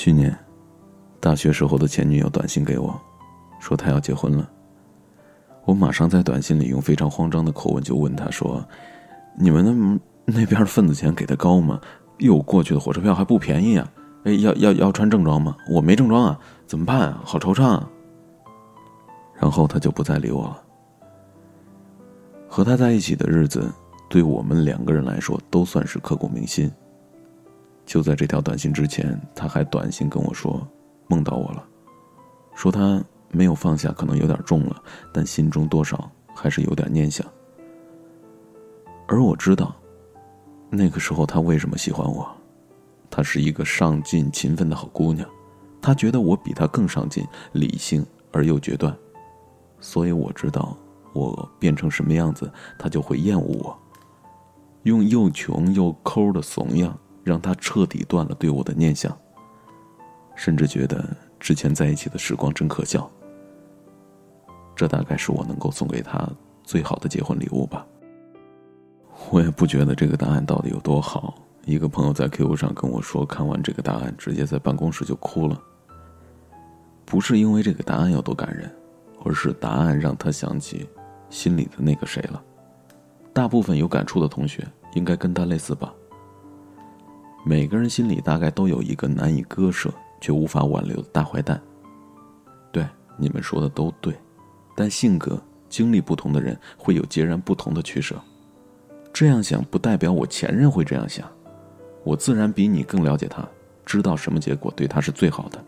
去年，大学时候的前女友短信给我，说她要结婚了。我马上在短信里用非常慌张的口吻就问她说：“你们那那边的份子钱给的高吗？哟，过去的火车票还不便宜啊！哎，要要要穿正装吗？我没正装啊，怎么办啊？好惆怅啊！”然后他就不再理我了。和他在一起的日子，对我们两个人来说都算是刻骨铭心。就在这条短信之前，他还短信跟我说，梦到我了，说他没有放下，可能有点重了，但心中多少还是有点念想。而我知道，那个时候他为什么喜欢我，她是一个上进勤奋的好姑娘，他觉得我比她更上进、理性而又决断，所以我知道，我变成什么样子，他就会厌恶我，用又穷又抠的怂样。让他彻底断了对我的念想，甚至觉得之前在一起的时光真可笑。这大概是我能够送给他最好的结婚礼物吧。我也不觉得这个答案到底有多好。一个朋友在 QQ 上跟我说，看完这个答案，直接在办公室就哭了。不是因为这个答案有多感人，而是答案让他想起心里的那个谁了。大部分有感触的同学应该跟他类似吧。每个人心里大概都有一个难以割舍却无法挽留的大坏蛋。对，你们说的都对，但性格、经历不同的人会有截然不同的取舍。这样想不代表我前任会这样想，我自然比你更了解他，知道什么结果对他是最好的。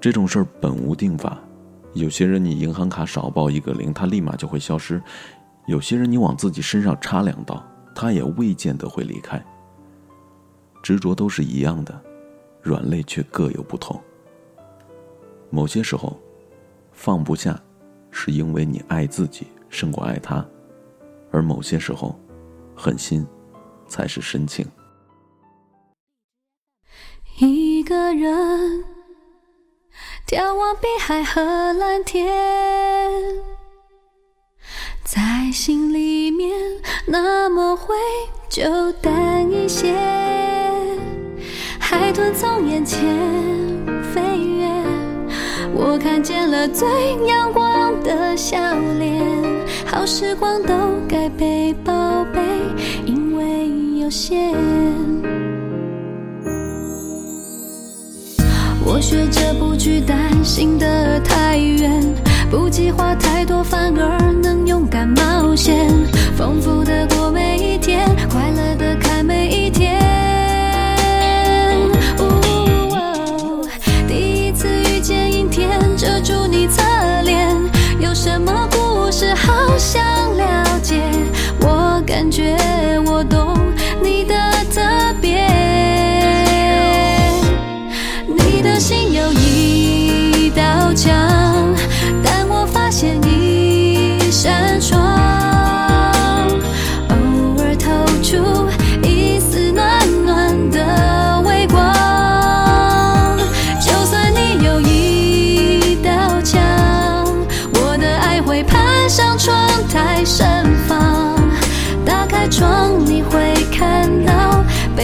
这种事儿本无定法，有些人你银行卡少报一个零，他立马就会消失；有些人你往自己身上插两刀，他也未见得会离开。执着都是一样的，软肋却各有不同。某些时候，放不下，是因为你爱自己胜过爱他；而某些时候，狠心，才是深情。一个人眺望碧海和蓝天，在心里面那么会就淡一些。海豚从眼前飞越，我看见了最阳光的笑脸。好时光都该被宝贝，因为有限。我学着不去担心的太远，不计划太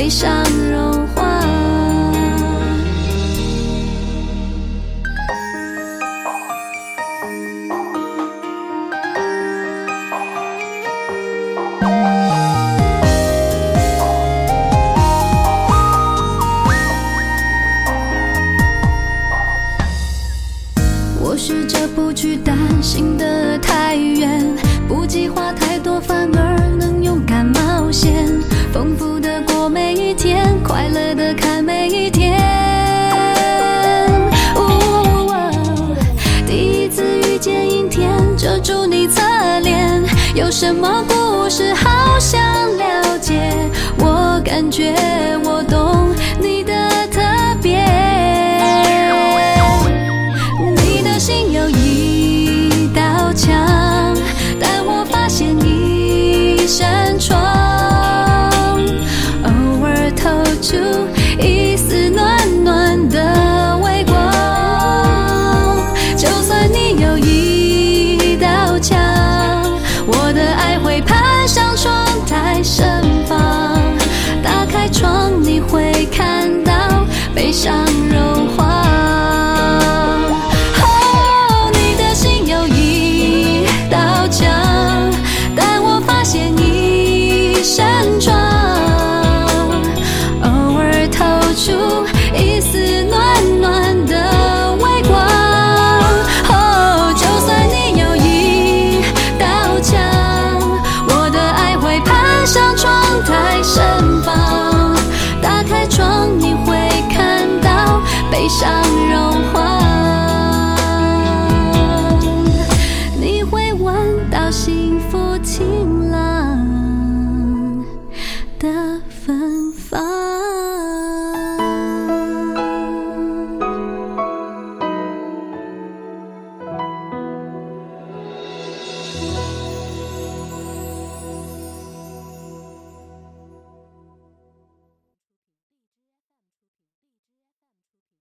悲伤融化。什么故事好想了解？我感觉我看到悲伤融化。